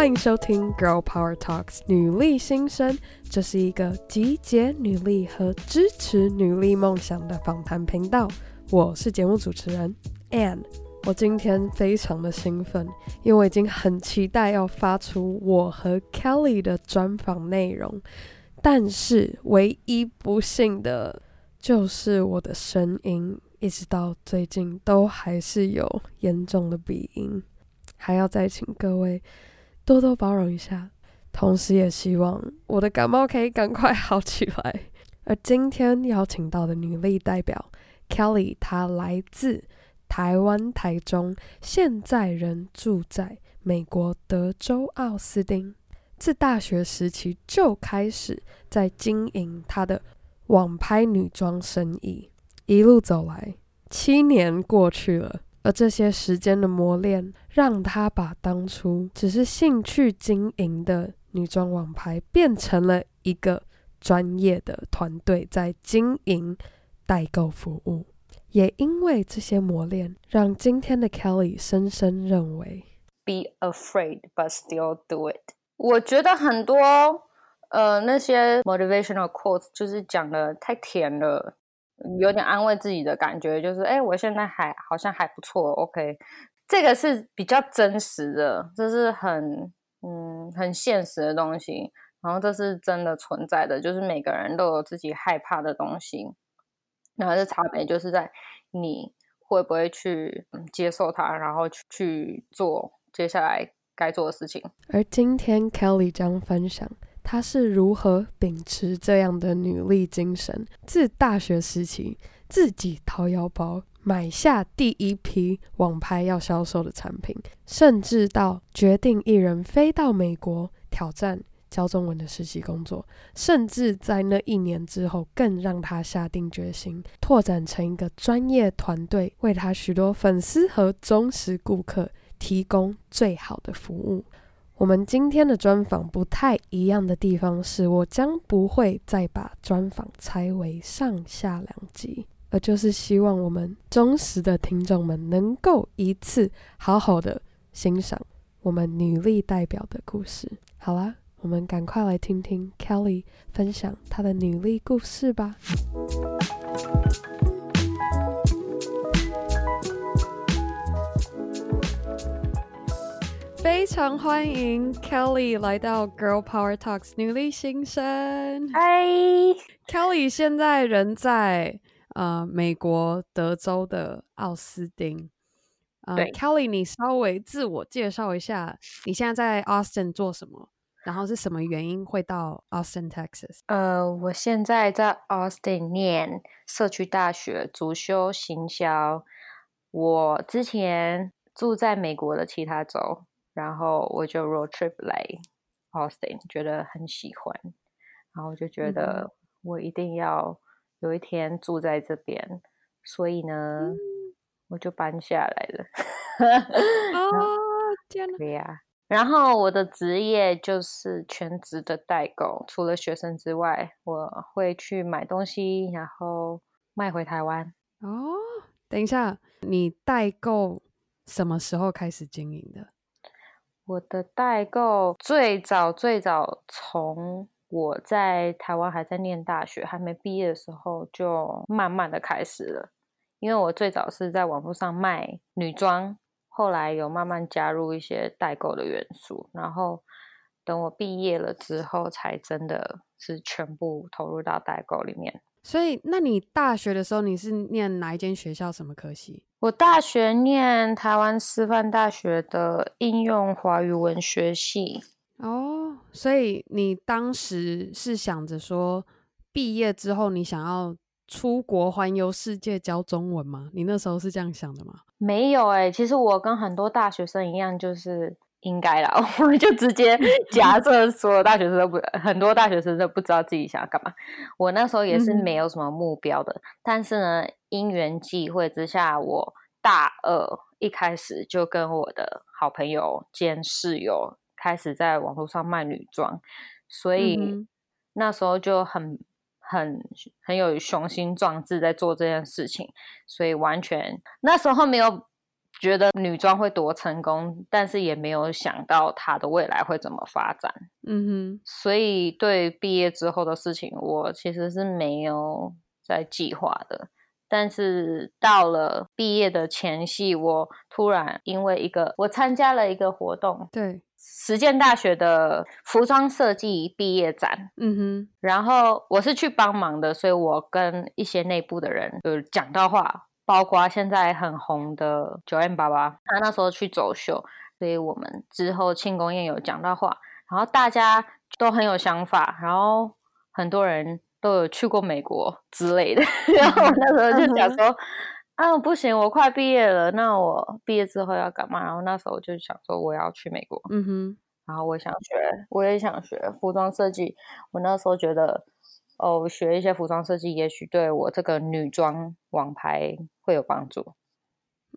欢迎收听《Girl Power Talks》女力新生，这是一个集结女力和支持女力梦想的访谈频道。我是节目主持人 Anne。我今天非常的兴奋，因为我已经很期待要发出我和 Kelly 的专访内容。但是唯一不幸的就是我的声音，一直到最近都还是有严重的鼻音，还要再请各位多多包容一下。同时也希望我的感冒可以赶快好起来。而今天邀请到的女力代表 Kelly，她来自台湾台中，现在人住在美国德州奥斯汀。自大学时期就开始在经营她的网拍女装生意，一路走来，七年过去了，而这些时间的磨练，让他把当初只是兴趣经营的女装网拍，变成了一个专业的团队在经营代购服务。也因为这些磨练，让今天的 Kelly 深深认为：Be afraid, but still do it。我觉得很多呃那些 motivational quotes 就是讲的太甜了，有点安慰自己的感觉，就是哎，我现在还好像还不错，OK，这个是比较真实的，这是很嗯很现实的东西，然后这是真的存在的，就是每个人都有自己害怕的东西，然后这差别就是在你会不会去接受它，然后去去做接下来。该做的事情。而今天 Kelly 将分享她是如何秉持这样的女力精神，自大学时期自己掏腰包买下第一批网拍要销售的产品，甚至到决定一人飞到美国挑战教中文的实习工作，甚至在那一年之后，更让她下定决心拓展成一个专业团队，为她许多粉丝和忠实顾客。提供最好的服务。我们今天的专访不太一样的地方是，我将不会再把专访拆为上下两集，而就是希望我们忠实的听众们能够一次好好的欣赏我们女力代表的故事。好啦，我们赶快来听听 Kelly 分享她的女力故事吧。非常欢迎 Kelly 来到 Girl Power Talks 女力新生。嗨，Kelly 现在人在呃美国德州的奥斯汀。呃、对，Kelly，你稍微自我介绍一下，你现在在 Austin 做什么？然后是什么原因会到 Austin, Texas？呃，我现在在 Austin 念社区大学，主修行销。我之前住在美国的其他州。然后我就 road trip 来 Austin，觉得很喜欢，然后就觉得我一定要有一天住在这边，嗯、所以呢，嗯、我就搬下来了。哦，天哪！对呀。然后我的职业就是全职的代购，除了学生之外，我会去买东西，然后卖回台湾。哦，等一下，你代购什么时候开始经营的？我的代购最早最早从我在台湾还在念大学还没毕业的时候就慢慢的开始了，因为我最早是在网络上卖女装，后来有慢慢加入一些代购的元素，然后等我毕业了之后才真的是全部投入到代购里面。所以，那你大学的时候你是念哪一间学校？什么科系？我大学念台湾师范大学的应用华语文学系。哦，所以你当时是想着说，毕业之后你想要出国环游世界教中文吗？你那时候是这样想的吗？没有哎、欸，其实我跟很多大学生一样，就是。应该啦，我们就直接 假设所有大学生都不，很多大学生都不知道自己想要干嘛。我那时候也是没有什么目标的，嗯、但是呢，因缘际会之下，我大二一开始就跟我的好朋友兼室友开始在网络上卖女装，所以那时候就很很很有雄心壮志在做这件事情，所以完全那时候没有。觉得女装会多成功，但是也没有想到她的未来会怎么发展。嗯哼，所以对毕业之后的事情，我其实是没有在计划的。但是到了毕业的前夕，我突然因为一个，我参加了一个活动，对，实践大学的服装设计毕业展。嗯哼，然后我是去帮忙的，所以我跟一些内部的人就讲到话。包括现在很红的九 M 爸爸他那时候去走秀，所以我们之后庆功宴有讲到话，然后大家都很有想法，然后很多人都有去过美国之类的，然后我那时候就讲说，啊不行，我快毕业了，那我毕业之后要干嘛？然后那时候我就想说我要去美国，嗯哼，然后我想学，我也想学服装设计，我那时候觉得。哦，学一些服装设计，也许对我这个女装网拍会有帮助。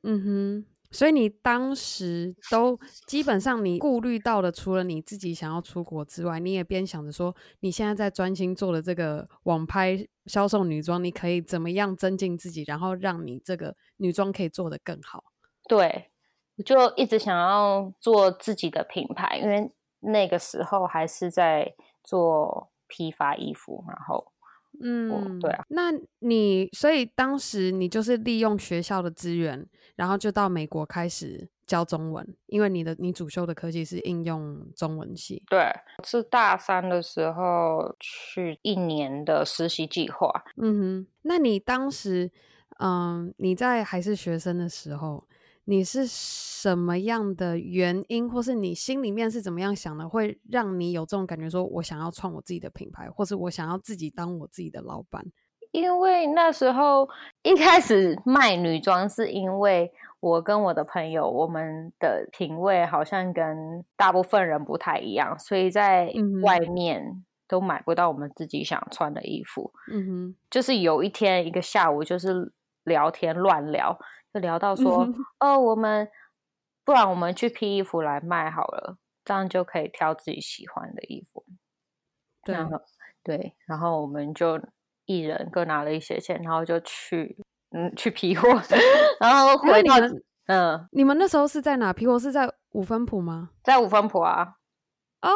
嗯哼，所以你当时都基本上你顾虑到的，除了你自己想要出国之外，你也边想着说，你现在在专心做的这个网拍销售女装，你可以怎么样增进自己，然后让你这个女装可以做得更好。对，我就一直想要做自己的品牌，因为那个时候还是在做。批发衣服，然后，嗯，对啊，那你所以当时你就是利用学校的资源，然后就到美国开始教中文，因为你的你主修的科技是应用中文系。对，是大三的时候去一年的实习计划。嗯哼，那你当时，嗯，你在还是学生的时候。你是什么样的原因，或是你心里面是怎么样想的，会让你有这种感觉，说我想要创我自己的品牌，或是我想要自己当我自己的老板？因为那时候一开始卖女装，是因为我跟我的朋友，我们的品味好像跟大部分人不太一样，所以在外面都买不到我们自己想穿的衣服。嗯哼，就是有一天一个下午，就是聊天乱聊。就聊到说，嗯、哦，我们不然我们去批衣服来卖好了，这样就可以挑自己喜欢的衣服。对，然后对，然后我们就一人各拿了一些钱，然后就去嗯去批货，然后回到嗯，你们那时候是在哪批货？是在五分埔吗？在五分埔啊。哦，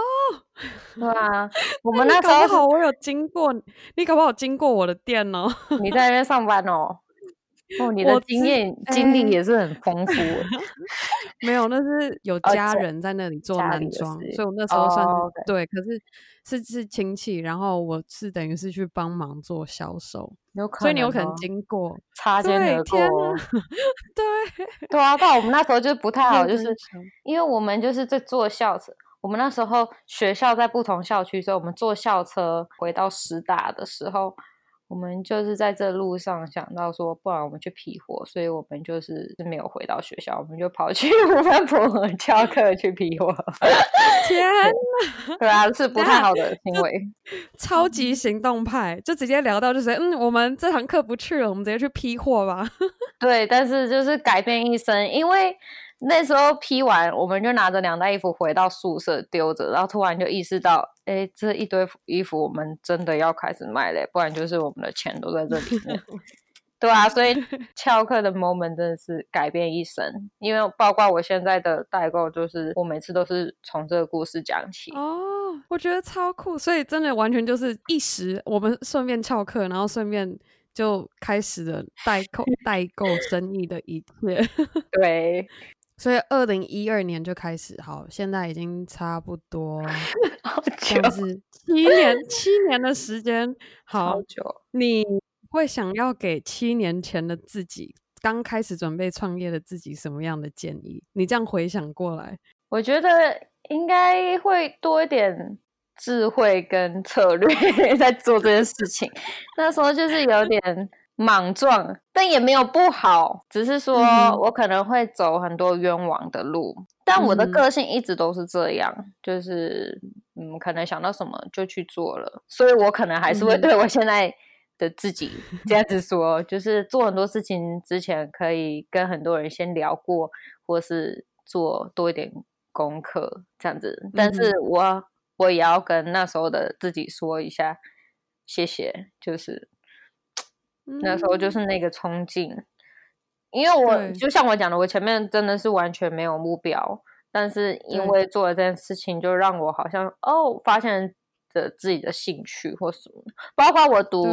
对啊，我们那时候好我有经过，你搞不好经过我的店哦。你在那边上班哦。哦，你的经验经历也是很丰富。没有，那是有家人在那里做男装，所以我那时候算是、oh. 对。可是是是亲戚，然后我是等于是去帮忙做销售，有可能，所以你有可能经过擦肩而过。对对啊，但我们那时候就不太好，就是因为我们就是在坐校车，我们那时候学校在不同校区，所以我们坐校车回到师大的时候。我们就是在这路上想到说，不然我们去批货，所以我们就是没有回到学校，我们就跑去五分埔翘课去批货。天哪，对啊，是不太好的行为。超级行动派，就直接聊到就是，嗯，我们这堂课不去了，我们直接去批货吧。对，但是就是改变一生，因为。那时候批完，我们就拿着两袋衣服回到宿舍丢着，然后突然就意识到，哎，这一堆衣服我们真的要开始卖嘞，不然就是我们的钱都在这里面。对啊，所以翘课的 moment 真的是改变一生，因为包括我现在的代购，就是我每次都是从这个故事讲起。哦，我觉得超酷，所以真的完全就是一时，我们顺便翘课，然后顺便就开始了代购 代购生意的一切。对。所以二零一二年就开始，好，现在已经差不多，好久，像是七年七年的时间，好久。你会想要给七年前的自己，刚开始准备创业的自己什么样的建议？你这样回想过来，我觉得应该会多一点智慧跟策略 在做这件事情。那时候就是有点。莽撞，但也没有不好，只是说我可能会走很多冤枉的路。嗯、但我的个性一直都是这样，就是嗯，可能想到什么就去做了，所以我可能还是会对我现在的自己这样子说，嗯、就是做很多事情之前可以跟很多人先聊过，或是做多一点功课这样子。但是我我也要跟那时候的自己说一下，谢谢，就是。那时候就是那个冲劲，因为我就像我讲的，我前面真的是完全没有目标，但是因为做了这件事情，就让我好像哦，发现了自己的兴趣或什么，包括我读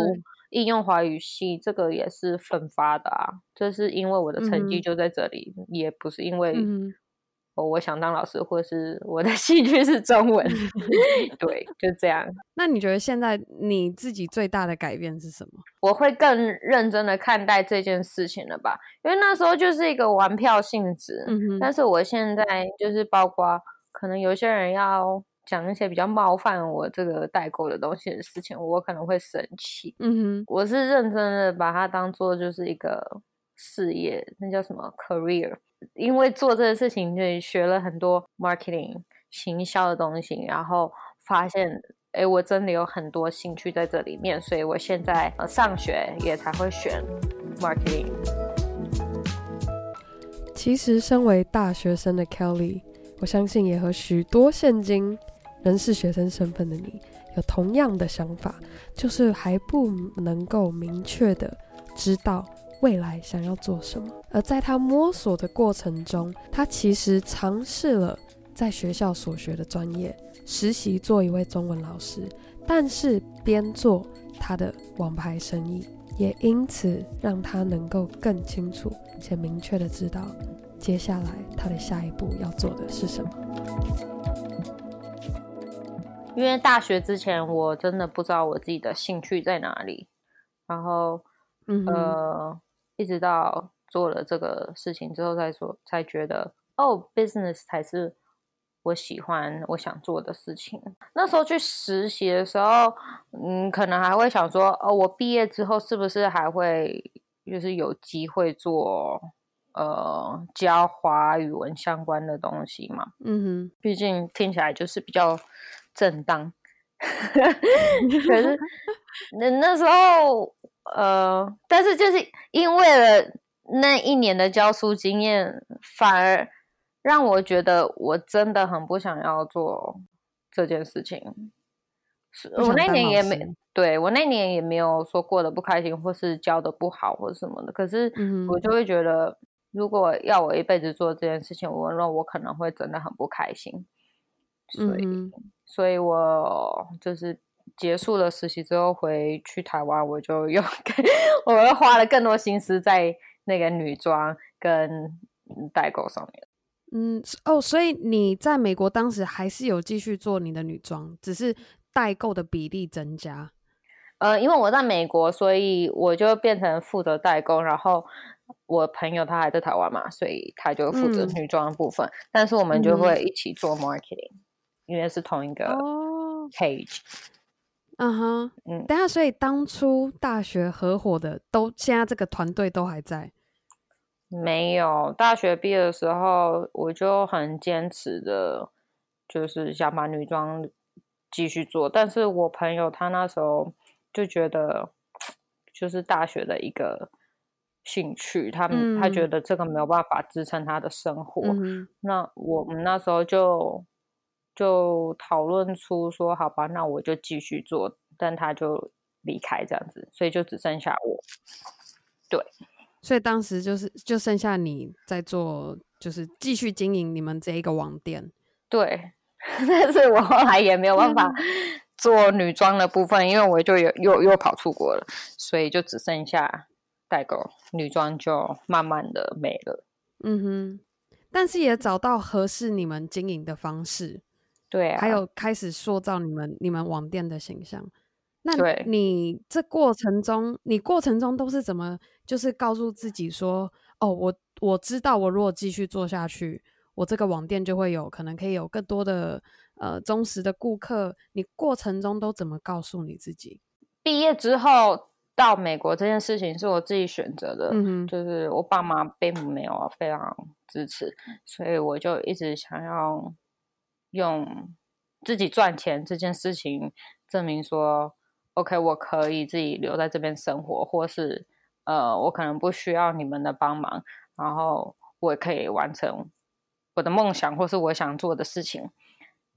应用华语系，这个也是奋发的啊，就是因为我的成绩就在这里，嗯、也不是因为。嗯哦，我想当老师，或是我的 兴趣是中文，对，就这样。那你觉得现在你自己最大的改变是什么？我会更认真的看待这件事情了吧，因为那时候就是一个玩票性质。嗯哼。但是我现在就是包括可能有些人要讲一些比较冒犯我这个代购的东西的事情，我可能会生气。嗯哼。我是认真的把它当做就是一个事业，那叫什么 career。因为做这个事情，就学了很多 marketing 行销的东西，然后发现，哎，我真的有很多兴趣在这里面，所以我现在呃上学也才会选 marketing。其实，身为大学生的 Kelly，我相信也和许多现今仍是学生身份的你有同样的想法，就是还不能够明确的知道。未来想要做什么？而在他摸索的过程中，他其实尝试了在学校所学的专业，实习做一位中文老师，但是边做他的网牌生意，也因此让他能够更清楚且明确的知道接下来他的下一步要做的是什么。因为大学之前我真的不知道我自己的兴趣在哪里，然后，嗯，呃。一直到做了这个事情之后，再说才觉得哦，business 才是我喜欢、我想做的事情。那时候去实习的时候，嗯，可能还会想说，哦，我毕业之后是不是还会就是有机会做呃教华语文相关的东西嘛？嗯哼，毕竟听起来就是比较正当。可是那那时候。呃，但是就是因为了那一年的教书经验，反而让我觉得我真的很不想要做这件事情。我那年也没，对，我那年也没有说过得不开心，或是教的不好，或者什么的。可是我就会觉得，如果要我一辈子做这件事情，我那我可能会真的很不开心。所以，嗯、所以我就是。结束了实习之后回去台湾，我就又 我又花了更多心思在那个女装跟代购上面。嗯，哦，所以你在美国当时还是有继续做你的女装，只是代购的比例增加。呃，因为我在美国，所以我就变成负责代购，然后我朋友他还在台湾嘛，所以他就负责女装的部分。嗯、但是我们就会一起做 marketing，、嗯、因为是同一个 page。哦嗯哼，嗯，等下，所以当初大学合伙的都现在这个团队都还在？没有，大学毕业的时候我就很坚持的，就是想把女装继续做。但是我朋友他那时候就觉得，就是大学的一个兴趣，他们、嗯、他觉得这个没有办法支撑他的生活。嗯、那我们那时候就。就讨论出说，好吧，那我就继续做，但他就离开这样子，所以就只剩下我。对，所以当时就是就剩下你在做，就是继续经营你们这一个网店。对，但是我后来也没有办法做女装的部分，因为我就有又又跑出国了，所以就只剩下代购，女装就慢慢的没了。嗯哼，但是也找到合适你们经营的方式。对、啊，还有开始塑造你们你们网店的形象。那你这过程中，你过程中都是怎么，就是告诉自己说，哦，我我知道，我如果继续做下去，我这个网店就会有可能可以有更多的呃忠实的顾客。你过程中都怎么告诉你自己？毕业之后到美国这件事情是我自己选择的，嗯哼，就是我爸妈并没有非常支持，所以我就一直想要。用自己赚钱这件事情证明说，OK，我可以自己留在这边生活，或是呃，我可能不需要你们的帮忙，然后我也可以完成我的梦想，或是我想做的事情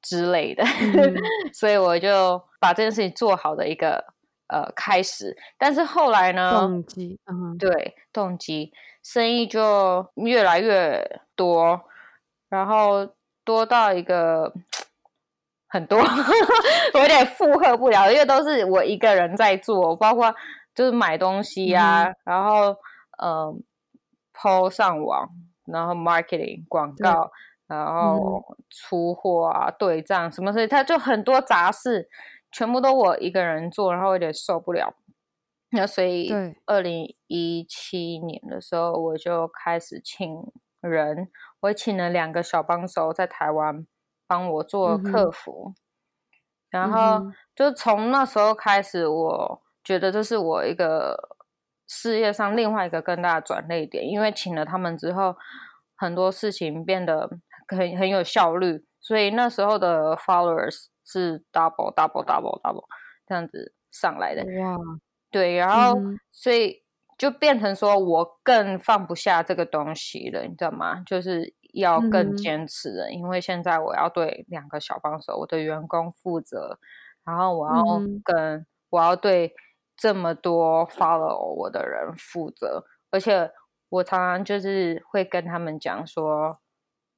之类的。嗯、所以我就把这件事情做好的一个呃开始。但是后来呢？动机，嗯，对，动机生意就越来越多，然后多到一个很多，我有点负荷不了，因为都是我一个人在做，包括就是买东西呀、啊，嗯、然后嗯，po 上网，然后 marketing 广告，对然后出货啊、对账什么事，他就很多杂事，全部都我一个人做，然后有点受不了。那所以，二零一七年的时候，我就开始请人，我请了两个小帮手在台湾帮我做客服，嗯、然后就从那时候开始，我觉得这是我一个事业上另外一个更大的转捩点，因为请了他们之后，很多事情变得很很有效率，所以那时候的 followers 是 double double double double 这样子上来的。哇。对，然后、嗯、所以就变成说我更放不下这个东西了，你知道吗？就是要更坚持了，嗯、因为现在我要对两个小帮手，我的员工负责，然后我要跟、嗯、我要对这么多 follow 我的人负责，而且我常常就是会跟他们讲说，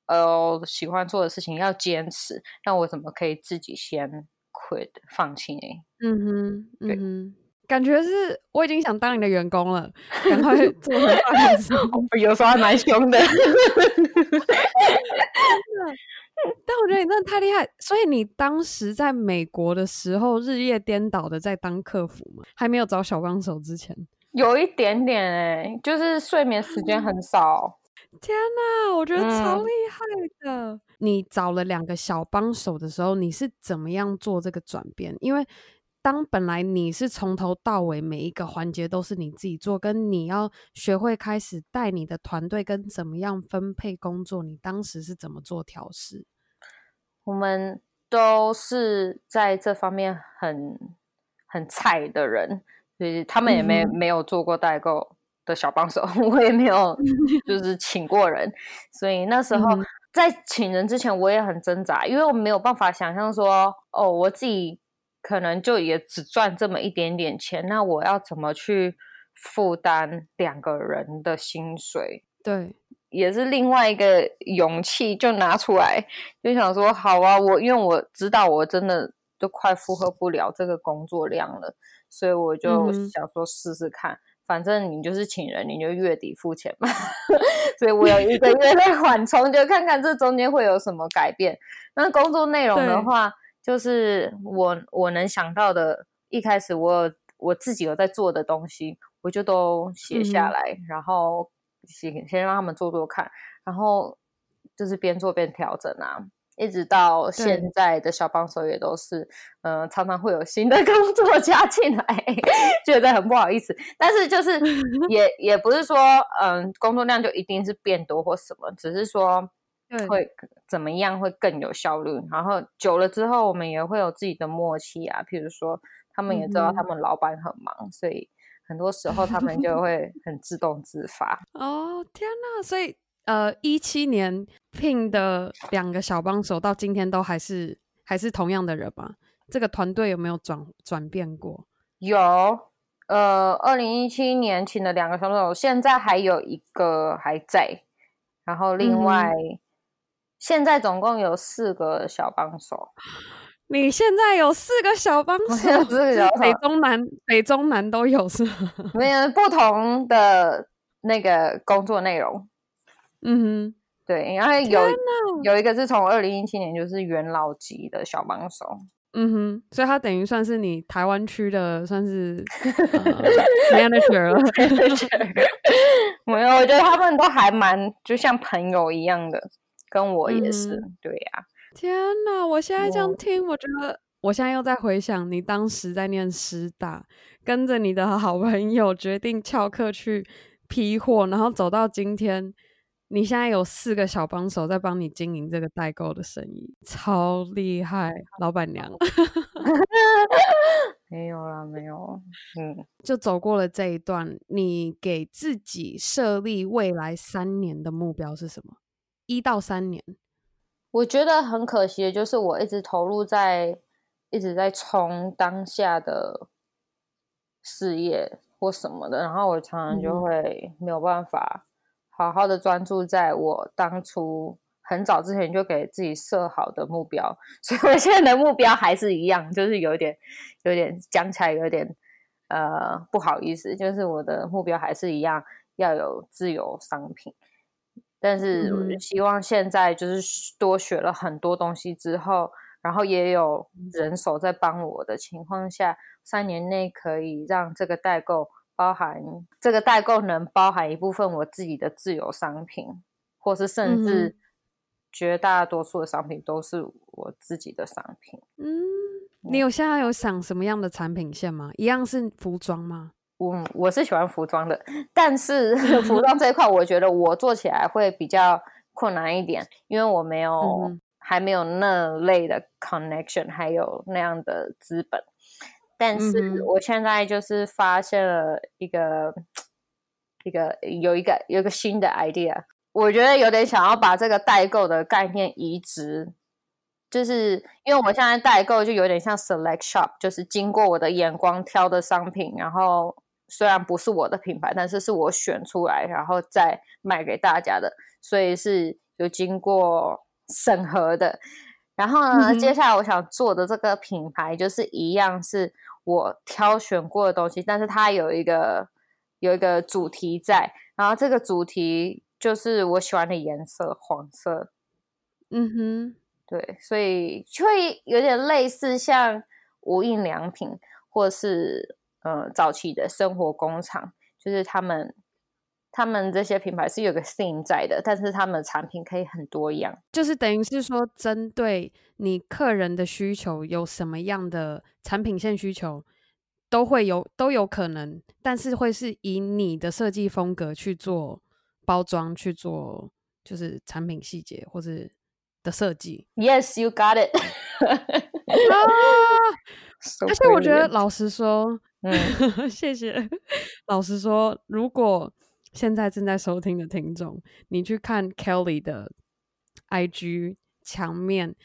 呃，喜欢做的事情要坚持，那我怎么可以自己先 quit 放弃呢？嗯哼，对。嗯感觉是我已经想当你的员工了，赶快做回来的时候，有时候还蛮凶的。但我觉得你真的太厉害，所以你当时在美国的时候日夜颠倒的在当客服吗？还没有找小帮手之前，有一点点哎、欸，就是睡眠时间很少。天哪，我觉得超厉害的！嗯、你找了两个小帮手的时候，你是怎么样做这个转变？因为当本来你是从头到尾每一个环节都是你自己做，跟你要学会开始带你的团队跟怎么样分配工作，你当时是怎么做调试？我们都是在这方面很很菜的人，所以他们也没、嗯、没有做过代购的小帮手，我也没有 就是请过人，所以那时候在请人之前我也很挣扎，因为我没有办法想象说哦，我自己。可能就也只赚这么一点点钱，那我要怎么去负担两个人的薪水？对，也是另外一个勇气就拿出来，就想说好啊，我因为我知道我真的都快负荷不了这个工作量了，所以我就想说试试看，嗯、反正你就是请人，你就月底付钱嘛，所以我有一个月的缓冲，就看看这中间会有什么改变。那工作内容的话。就是我我能想到的，一开始我我自己有在做的东西，我就都写下来，嗯、然后先先让他们做做看，然后就是边做边调整啊，一直到现在的小帮手也都是，嗯、呃，常常会有新的 工作加进来，觉得很不好意思，但是就是 也也不是说，嗯、呃，工作量就一定是变多或什么，只是说。会怎么样会更有效率？然后久了之后，我们也会有自己的默契啊。譬如说，他们也知道他们老板很忙，嗯、所以很多时候他们就 会很自动自发。哦，天哪！所以呃，一七年聘的两个小帮手，到今天都还是还是同样的人吗？这个团队有没有转转变过？有，呃，二零一七年请的两个小帮手，现在还有一个还在，然后另外。嗯现在总共有四个小帮手。你现在有四个小帮手，四个小北中南北中南都有是吗？没有不同的那个工作内容。嗯哼，对，然后有有一个是从二零一七年就是元老级的小帮手。嗯哼，所以他等于算是你台湾区的算是 manager 了。没有，我觉得他们都还蛮就像朋友一样的。跟我也是，嗯、对呀、啊。天哪！我现在这样听，我觉得我现在又在回想你当时在念师大，跟着你的好朋友决定翘课去批货，然后走到今天，你现在有四个小帮手在帮你经营这个代购的生意，超厉害，老板娘。没有啦，没有。嗯，就走过了这一段，你给自己设立未来三年的目标是什么？一到三年，我觉得很可惜的就是我一直投入在，一直在冲当下的事业或什么的，然后我常常就会没有办法好好的专注在我当初很早之前就给自己设好的目标，所以我现在的目标还是一样，就是有点有点讲起来有点呃不好意思，就是我的目标还是一样，要有自由商品。但是我希望现在就是多学了很多东西之后，然后也有人手在帮我的情况下，三年内可以让这个代购包含这个代购能包含一部分我自己的自有商品，或是甚至绝大多数的商品都是我自己的商品。嗯，你有现在有想什么样的产品线吗？一样是服装吗？我我是喜欢服装的，但是 服装这一块，我觉得我做起来会比较困难一点，因为我没有、嗯、还没有那类的 connection，还有那样的资本。但是我现在就是发现了一个、嗯、一个有一个有一个新的 idea，我觉得有点想要把这个代购的概念移植。就是因为我现在代购就有点像 select shop，就是经过我的眼光挑的商品，然后。虽然不是我的品牌，但是是我选出来，然后再卖给大家的，所以是有经过审核的。然后呢，嗯、接下来我想做的这个品牌就是一样，是我挑选过的东西，但是它有一个有一个主题在，然后这个主题就是我喜欢的颜色，黄色。嗯哼，对，所以就会有点类似像无印良品，或是。呃，早期的生活工厂，就是他们，他们这些品牌是有个 theme 在的，但是他们的产品可以很多样，就是等于是说，针对你客人的需求，有什么样的产品线需求，都会有都有可能，但是会是以你的设计风格去做包装，去做就是产品细节或者的设计。Yes, you got it 啊。而且我觉得，老实说。嗯，谢谢。老实说，如果现在正在收听的听众，你去看 Kelly 的 IG 墙面，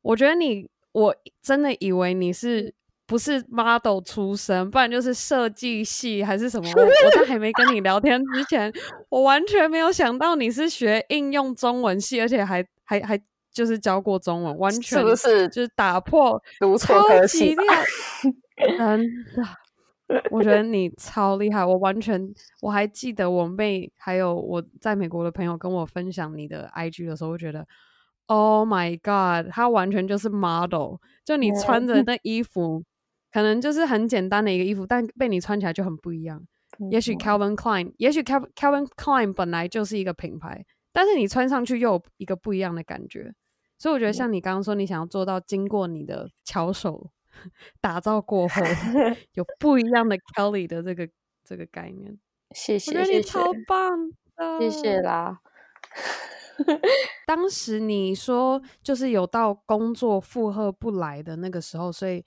我觉得你，我真的以为你是不是 model 出身，不然就是设计系还是什么。我我在还没跟你聊天之前，我完全没有想到你是学应用中文系，而且还还还就是教过中文，完全是不是就是打破读错科系？真的。我觉得你超厉害，我完全我还记得我妹还有我在美国的朋友跟我分享你的 IG 的时候，我觉得 Oh my God，他完全就是 model，就你穿着那衣服，可能就是很简单的一个衣服，但被你穿起来就很不一样。也许 Calvin Klein，也许 Calvin Calvin Klein 本来就是一个品牌，但是你穿上去又有一个不一样的感觉。所以我觉得像你刚刚说，你想要做到经过你的巧手。打造过后 有不一样的 Kelly 的这个这个概念，谢谢，我觉得你超棒的，谢谢啦。当时你说就是有到工作负荷不来的那个时候，所以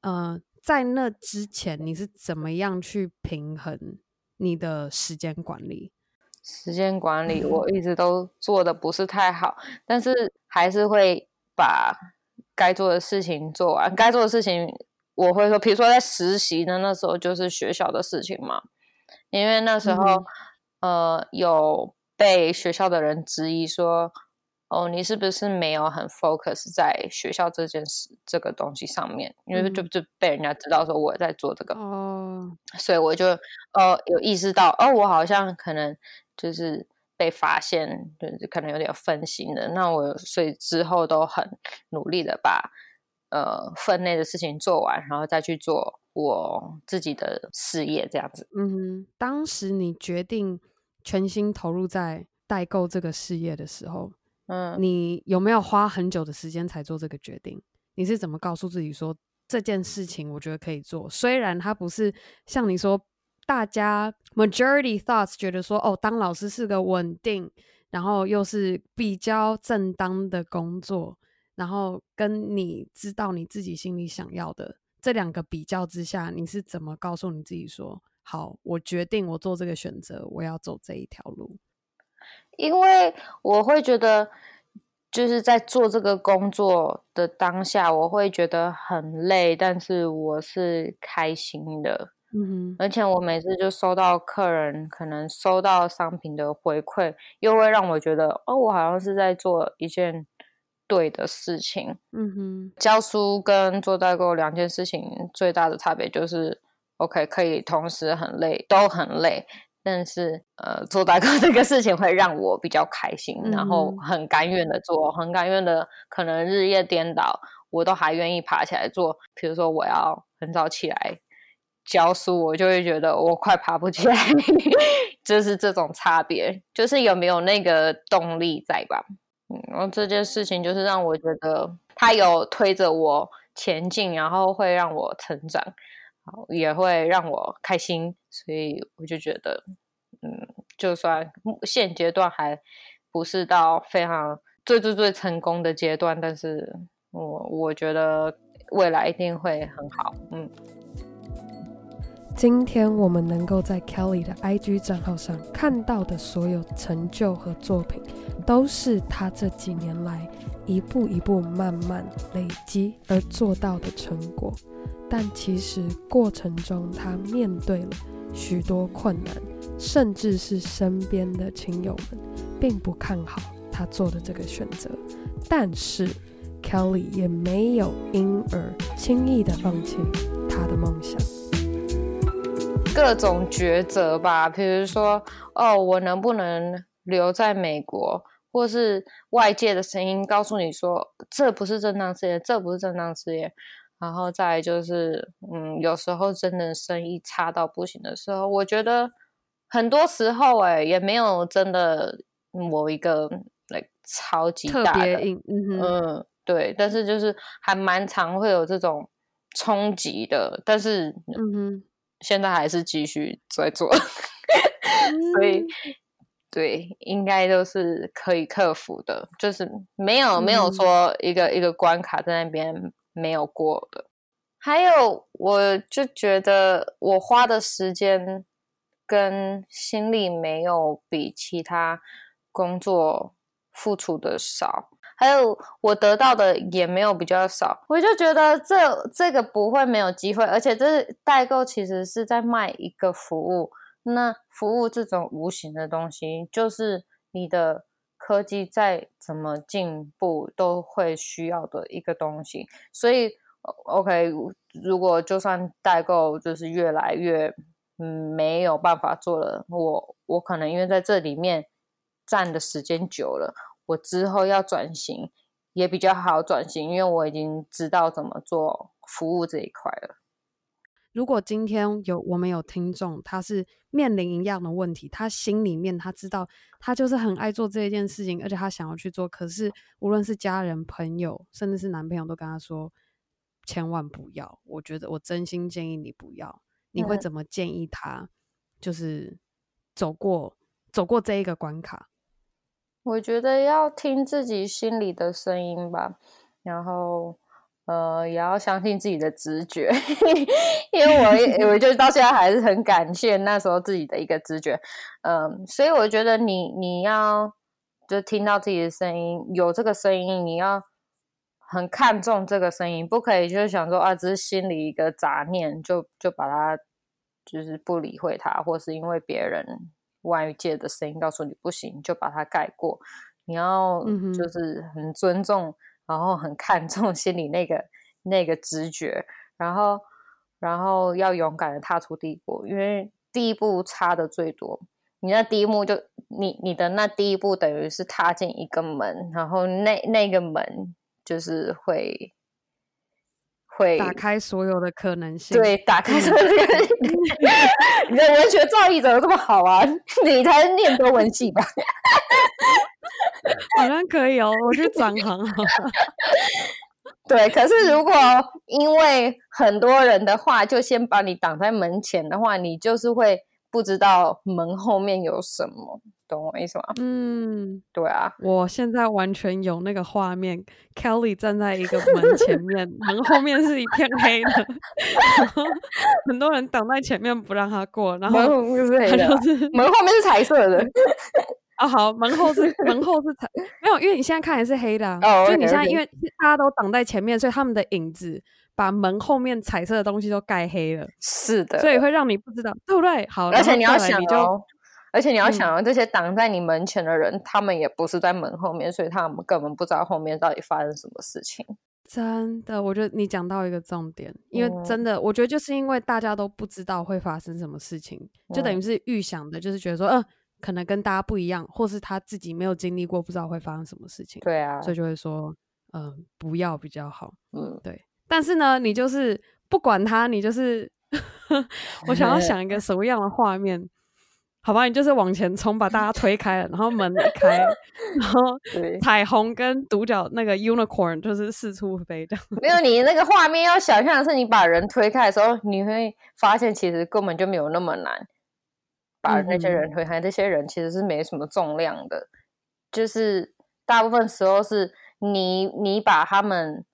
呃，在那之前你是怎么样去平衡你的时间管理？时间管理我一直都做的不是太好，但是还是会把。该做的事情做完，该做的事情我会说，比如说在实习的那时候就是学校的事情嘛，因为那时候、嗯、呃有被学校的人质疑说，哦，你是不是没有很 focus 在学校这件事这个东西上面？因为就就被人家知道说我在做这个，哦，所以我就呃有意识到，哦，我好像可能就是。被发现，就是可能有点分心的。那我所以之后都很努力的把呃分内的事情做完，然后再去做我自己的事业，这样子。嗯，当时你决定全心投入在代购这个事业的时候，嗯，你有没有花很久的时间才做这个决定？你是怎么告诉自己说这件事情我觉得可以做？虽然它不是像你说。大家 majority thoughts 觉得说，哦，当老师是个稳定，然后又是比较正当的工作，然后跟你知道你自己心里想要的这两个比较之下，你是怎么告诉你自己说，好，我决定我做这个选择，我要走这一条路？因为我会觉得，就是在做这个工作的当下，我会觉得很累，但是我是开心的。嗯哼，而且我每次就收到客人可能收到商品的回馈，又会让我觉得哦，我好像是在做一件对的事情。嗯哼，教书跟做代购两件事情最大的差别就是，OK 可以同时很累，都很累。但是，呃，做代购这个事情会让我比较开心，嗯、然后很甘愿的做，很甘愿的，可能日夜颠倒，我都还愿意爬起来做。比如说，我要很早起来教书，我就会觉得我快爬不起来，就是这种差别，就是有没有那个动力在吧？嗯，这件事情就是让我觉得它有推着我前进，然后会让我成长。也会让我开心，所以我就觉得，嗯，就算现阶段还不是到非常最最最成功的阶段，但是我我觉得未来一定会很好。嗯，今天我们能够在 Kelly 的 IG 账号上看到的所有成就和作品，都是她这几年来一步一步慢慢累积而做到的成果。但其实过程中，他面对了许多困难，甚至是身边的亲友们并不看好他做的这个选择。但是 Kelly 也没有因而轻易的放弃他的梦想。各种抉择吧，比如说，哦，我能不能留在美国，或是外界的声音告诉你说，这不是正当事业，这不是正当事业。然后再就是，嗯，有时候真的生意差到不行的时候，我觉得很多时候，哎，也没有真的某一个 like 超级大的，嗯，嗯，对，但是就是还蛮常会有这种冲击的，但是，嗯哼，现在还是继续在做，所以，对，应该都是可以克服的，就是没有、嗯、没有说一个一个关卡在那边。没有过的，还有我就觉得我花的时间跟心力没有比其他工作付出的少，还有我得到的也没有比较少，我就觉得这这个不会没有机会，而且这代购其实是在卖一个服务，那服务这种无形的东西，就是你的。科技再怎么进步，都会需要的一个东西。所以，OK，如果就算代购就是越来越没有办法做了，我我可能因为在这里面站的时间久了，我之后要转型也比较好转型，因为我已经知道怎么做服务这一块了。如果今天有我们有听众，他是面临一样的问题，他心里面他知道他就是很爱做这一件事情，而且他想要去做，可是无论是家人、朋友，甚至是男朋友，都跟他说千万不要。我觉得我真心建议你不要。你会怎么建议他？就是走过走过这一个关卡？我觉得要听自己心里的声音吧，然后。呃，也要相信自己的直觉，因为我我就到现在还是很感谢那时候自己的一个直觉，嗯，所以我觉得你你要就听到自己的声音，有这个声音，你要很看重这个声音，不可以就是想说啊，只是心里一个杂念，就就把它就是不理会它，或是因为别人外界的声音告诉你不行，就把它盖过，你要就是很尊重。然后很看重心里那个那个直觉，然后然后要勇敢的踏出第一步，因为第一步差的最多。你那第一步就你你的那第一步等于是踏进一个门，然后那那个门就是会会打开所有的可能性。对，打开所有的可能性。你的文学造诣怎么这么好啊？你才是念多文系吧？好像可以哦，我去转行了。对，可是如果因为很多人的话，就先把你挡在门前的话，你就是会不知道门后面有什么，懂我意思吗？嗯，对啊，我现在完全有那个画面，Kelly 站在一个门前面，门后面是一片黑的，很多人挡在前面不让他过，然后门后面是黑的，门后面是彩色的。啊、哦，好，门后是门后是彩没有，因为你现在看也是黑的，啊，哦，就你现在因为大家都挡在前面，所以他们的影子把门后面彩色的东西都盖黑了。是的，所以会让你不知道，对不对？好，而且你要想就哦，而且你要想哦，这些挡在你门前的人，嗯，他们也不是在门后面，所以他们根本不知道后面到底发生什么事情。真的，我觉得你讲到一个重点，因为真的，我觉得就是因为大家都不知道会发生什么事情，嗯、就等于是预想的，就是觉得说，嗯、呃，可能跟大家不一样，或是他自己没有经历过，不知道会发生什么事情。对啊，所以就会说，嗯、呃，不要比较好。嗯，对。但是呢，你就是不管他，你就是，我想要想一个 什么样的画面。好吧，你就是往前冲，把大家推开了，然后门一开，然后彩虹跟独角那个 unicorn 就是四处飞这样。没有，你那个画面要想象的是，你把人推开的时候，你会发现其实根本就没有那么难把那些人推开。这、嗯、些人其实是没什么重量的，就是大部分时候是你你把他们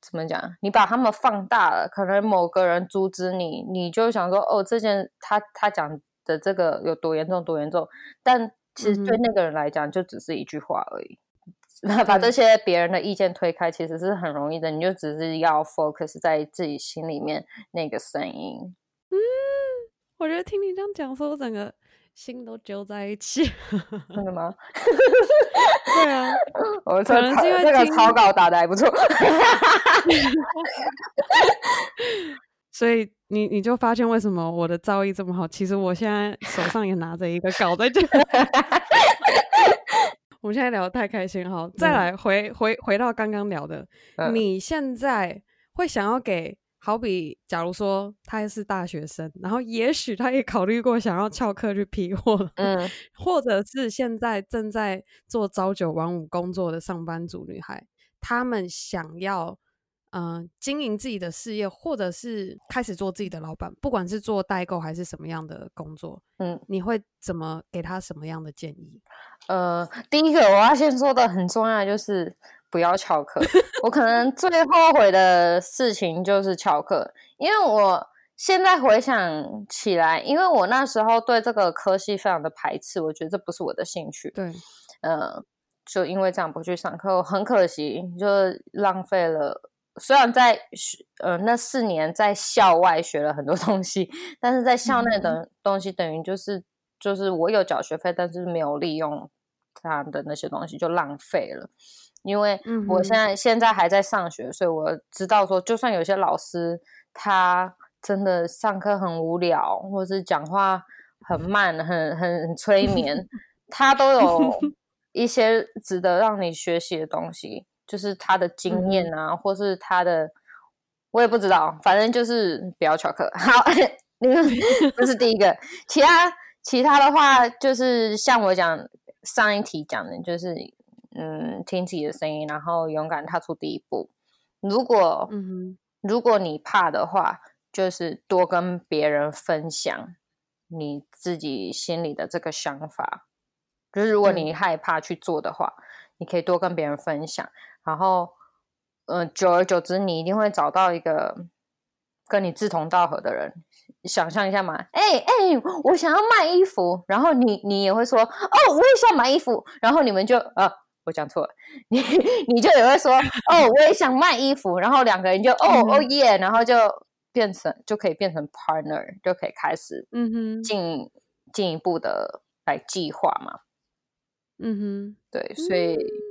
怎么讲？你把他们放大了，可能某个人阻止你，你就想说哦，这件他他讲。的这个有多严重，多严重？但其实对那个人来讲，就只是一句话而已。那、嗯、把这些别人的意见推开，其实是很容易的。你就只是要 focus 在自己心里面那个声音。嗯，我觉得听你这样讲，说我整个心都揪在一起。真的吗？对啊，我可能是因为这个草稿打的还不错。所以你你就发现为什么我的造诣这么好？其实我现在手上也拿着一个稿在这。我们现在聊得太开心哈，再来回回回到刚刚聊的，嗯，你现在会想要给好比，假如说他是大学生，然后也许他也考虑过想要翘课去批货，嗯，或者是现在正在做朝九晚五工作的上班族女孩，她们想要。嗯、呃，经营自己的事业，或者是开始做自己的老板，不管是做代购还是什么样的工作，嗯，你会怎么给他什么样的建议？呃，第一个我要先说的很重要就是不要翘课。我可能最后悔的事情就是翘课，因为我现在回想起来，因为我那时候对这个科系非常的排斥，我觉得这不是我的兴趣。对，嗯、呃，就因为这样不去上课，我很可惜，就浪费了。虽然在学呃那四年在校外学了很多东西，但是在校内的东西等于就是、嗯、就是我有缴学费，但是没有利用他的那些东西就浪费了。因为我现在现在还在上学，所以我知道说，就算有些老师他真的上课很无聊，或是讲话很慢、很很很催眠，他都有一些值得让你学习的东西。就是他的经验啊、嗯，或是他的，我也不知道，反正就是不要翘课。好，那个这是第一个。其他其他的话，就是像我讲上一题讲的，就是嗯，听自己的声音，然后勇敢踏出第一步。如果嗯，如果你怕的话，就是多跟别人分享你自己心里的这个想法。就是如果你害怕去做的话，嗯、你可以多跟别人分享。然后，嗯、呃，久而久之，你一定会找到一个跟你志同道合的人。想象一下嘛，哎、欸、哎、欸，我想要卖衣服，然后你你也会说，哦，我也想买衣服，然后你们就，啊，我讲错了，你 你就也会说，哦，我也想卖衣服，然后两个人就，哦哦耶，然后就变成就可以变成 partner，就可以开始，嗯哼，进进一步的来计划嘛，嗯哼，对，所以。嗯。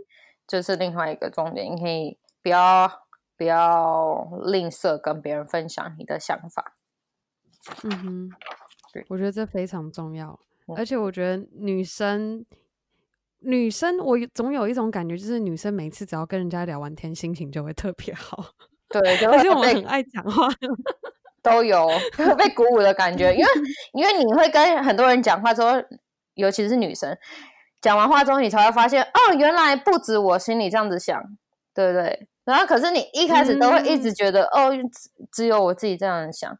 这是另外一个重点，你可以不要不要吝啬跟别人分享你的想法。嗯哼，对，我觉得这非常重要。嗯、而且我觉得女生女生，我总有一种感觉，就是女生每次只要跟人家聊完天，心情就会特别好。对，而且我们很爱讲话，都有被鼓舞的感觉。因为因为你会跟很多人讲话之后，尤其是女生。讲完话之后，你才会发现，哦，原来不止我心里这样子想，对不对？然后，可是你一开始都会一直觉得，嗯、哦，只只有我自己这样想，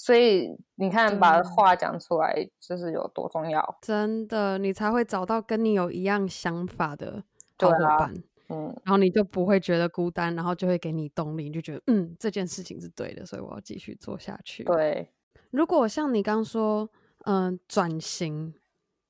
所以你看，把话讲出来就是有多重要。真的，你才会找到跟你有一样想法的好伙伴，嗯，然后你就不会觉得孤单，然后就会给你动力，你就觉得，嗯，这件事情是对的，所以我要继续做下去。对，如果像你刚说，嗯、呃，转型。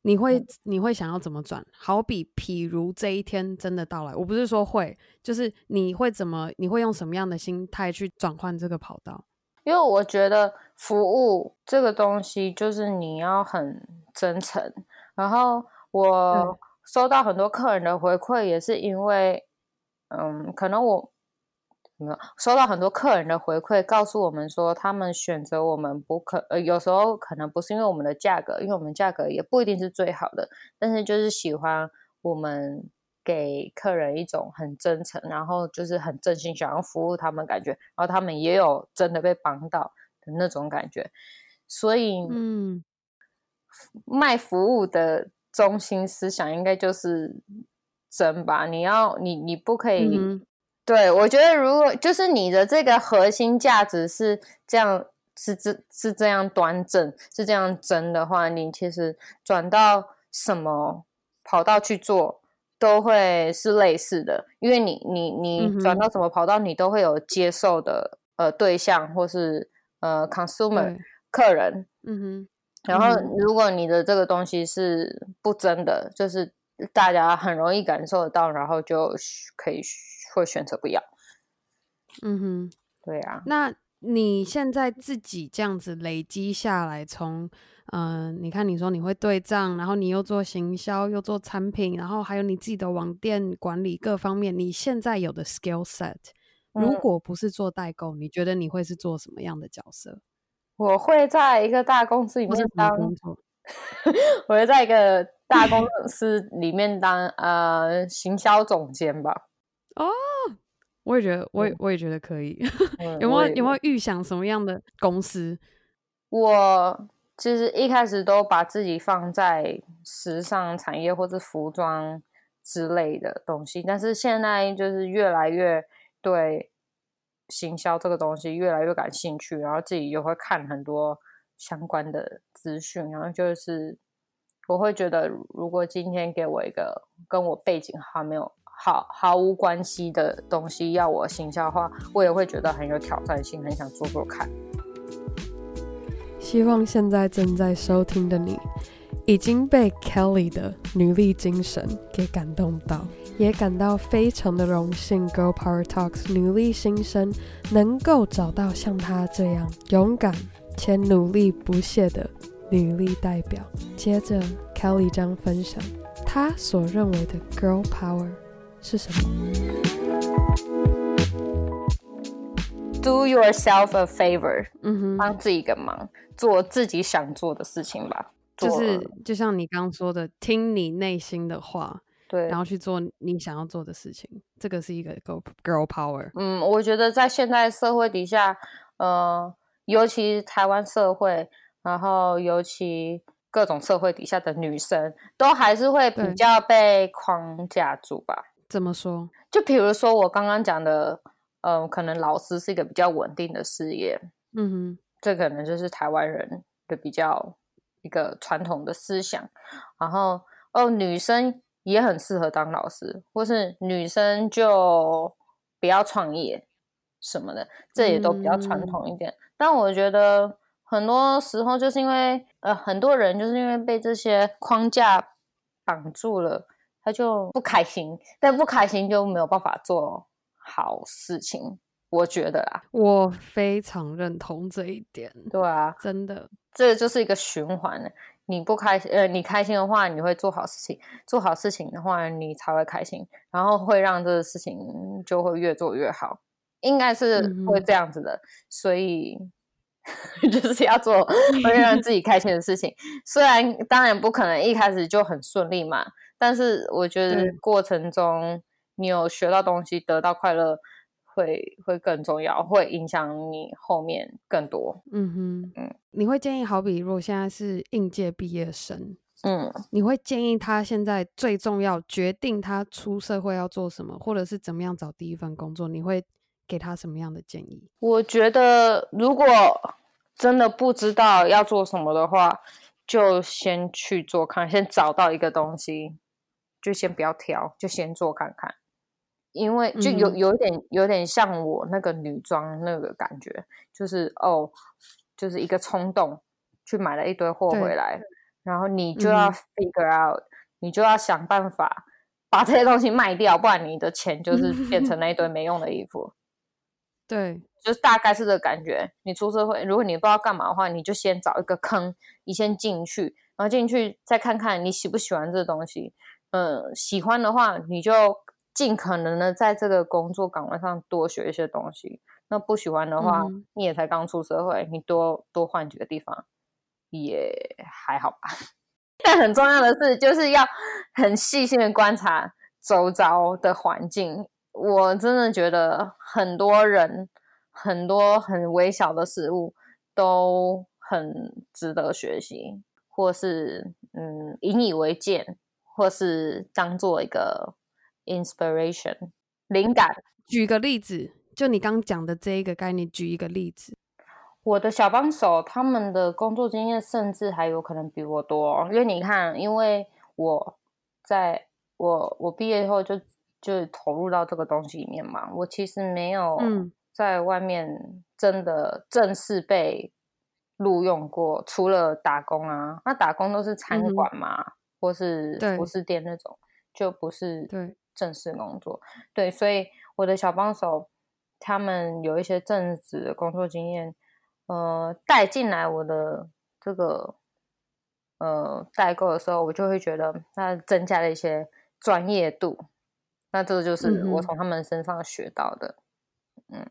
你会你会想要怎么转？好比譬如这一天真的到来，我不是说会，就是你会怎么，你会用什么样的心态去转换这个跑道？因为我觉得服务这个东西就是你要很真诚，然后我收到很多客人的回馈，也是因为，嗯，可能我。收到很多客人的回馈，告诉我们说，他们选择我们不可，呃，有时候可能不是因为我们的价格，因为我们价格也不一定是最好的，但是就是喜欢我们给客人一种很真诚，然后就是很真心想要服务他们感觉，然后他们也有真的被帮到的那种感觉，所以，嗯，卖服务的中心思想应该就是真吧？你要，你你不可以。嗯对，我觉得如果就是你的这个核心价值是这样，是这是这样端正，是这样真的话，你其实转到什么跑道去做都会是类似的，因为你你你转到什么跑道，你都会有接受的呃对象或是呃 consumer 客人，嗯哼，然后如果你的这个东西是不真的，就是大家很容易感受得到，然后就可以。会选择不要，嗯哼，对啊。那你现在自己这样子累积下来，从嗯、呃，你看你说你会对账，然后你又做行销，又做产品，然后还有你自己的网店管理各方面，你现在有的 skill set，如果不是做代购，嗯、你觉得你会是做什么样的角色？我会在一个大公司里面当，我会在一个大公司里面当呃行销总监吧。哦，我也觉得，我也我也觉得可以。嗯、有没有有没有预想什么样的公司？我其实一开始都把自己放在时尚产业或者服装之类的东西，但是现在就是越来越对行销这个东西越来越感兴趣，然后自己又会看很多相关的资讯，然后就是我会觉得，如果今天给我一个跟我背景还没有。好毫无关系的东西要我行销的话，我也会觉得很有挑战性，很想做做看。希望现在正在收听的你，已经被 Kelly 的女力精神给感动到，也感到非常的荣幸。Girl Power Talks 女力新生能够找到像她这样勇敢且努力不懈的女力代表。接着，Kelly 将分享她所认为的 Girl Power。是什么？Do yourself a favor，嗯哼，帮自己一个忙，做自己想做的事情吧。就是就像你刚刚说的，听你内心的话，对，然后去做你想要做的事情。这个是一个 girl girl power。嗯，我觉得在现在社会底下，呃，尤其台湾社会，然后尤其各种社会底下的女生，都还是会比较被框架住吧。怎么说？就比如说我刚刚讲的，嗯、呃，可能老师是一个比较稳定的事业，嗯哼，这可能就是台湾人的比较一个传统的思想。然后哦，女生也很适合当老师，或是女生就不要创业什么的，这也都比较传统一点。嗯、但我觉得很多时候就是因为呃，很多人就是因为被这些框架绑住了。他就不开心，但不开心就没有办法做好事情，我觉得啦，我非常认同这一点。对啊，真的，这就是一个循环。你不开心，呃，你开心的话，你会做好事情；做好事情的话，你才会开心，然后会让这个事情就会越做越好。应该是会这样子的，嗯、所以 就是要做 会让自己开心的事情。虽然当然不可能一开始就很顺利嘛。但是我觉得过程中你有学到东西，得到快乐会会更重要，会影响你后面更多。嗯哼，嗯，你会建议，好比如果现在是应届毕业生，嗯，你会建议他现在最重要决定他出社会要做什么，或者是怎么样找第一份工作，你会给他什么样的建议？我觉得如果真的不知道要做什么的话，就先去做看，先找到一个东西。就先不要挑，就先做看看，因为就有有点有点像我那个女装那个感觉，就是哦，就是一个冲动去买了一堆货回来，然后你就要 figure out，、嗯、你就要想办法把这些东西卖掉，不然你的钱就是变成 那一堆没用的衣服。对，就是大概是这个感觉。你出社会，如果你不知道干嘛的话，你就先找一个坑，你先进去，然后进去再看看你喜不喜欢这东西。嗯，喜欢的话，你就尽可能的在这个工作岗位上多学一些东西。那不喜欢的话，嗯、你也才刚出社会，你多多换几个地方也还好吧。但很重要的是，就是要很细心的观察周遭的环境。我真的觉得很多人很多很微小的事物都很值得学习，或是嗯引以为鉴，或是当做一个 inspiration 灵感。举个例子，就你刚讲的这一个概念，举一个例子。我的小帮手他们的工作经验甚至还有可能比我多，因为你看，因为我在我我毕业以后就。就投入到这个东西里面嘛，我其实没有在外面真的正式被录用过，嗯、除了打工啊，那打工都是餐馆嘛，嗯、或是服饰店那种，就不是正式工作。对，所以我的小帮手他们有一些正职的工作经验，呃，带进来我的这个呃代购的时候，我就会觉得那增加了一些专业度。那这个就是我从他们身上学到的，嗯，嗯，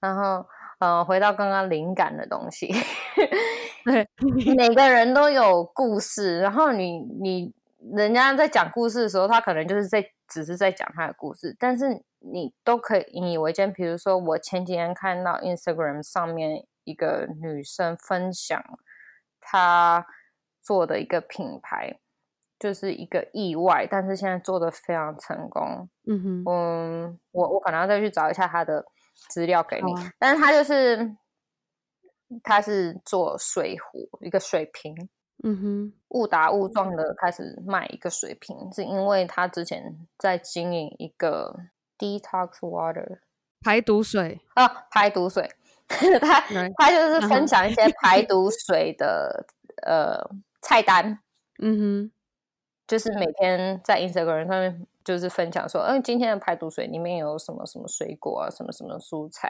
然后呃，回到刚刚灵感的东西，对，每个人都有故事，然后你你人家在讲故事的时候，他可能就是在只是在讲他的故事，但是你都可以引以为鉴。比如说，我前几天看到 Instagram 上面一个女生分享她做的一个品牌。就是一个意外，但是现在做的非常成功。嗯哼，嗯，我我可能要再去找一下她的资料给你。啊、但是他就是，他是做水壶，一个水瓶。嗯哼，误打误撞的开始卖一个水瓶，是因为他之前在经营一个 detox water 排毒水啊，排毒水。他他就是分享一些排毒水的呃菜单。嗯哼。就是每天在 Instagram 上面就是分享说，嗯，今天的排毒水里面有什么什么水果啊，什么什么蔬菜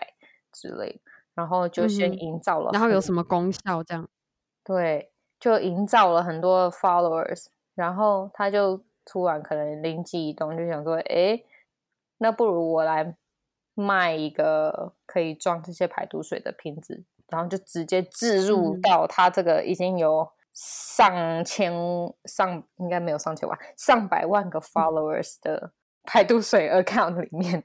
之类，然后就先营造了、嗯，然后有什么功效这样？对，就营造了很多 followers，然后他就突然可能灵机一动，就想说，哎，那不如我来卖一个可以装这些排毒水的瓶子，然后就直接置入到他这个已经有。上千上应该没有上千万，上百万个 followers 的排毒水 account 里面，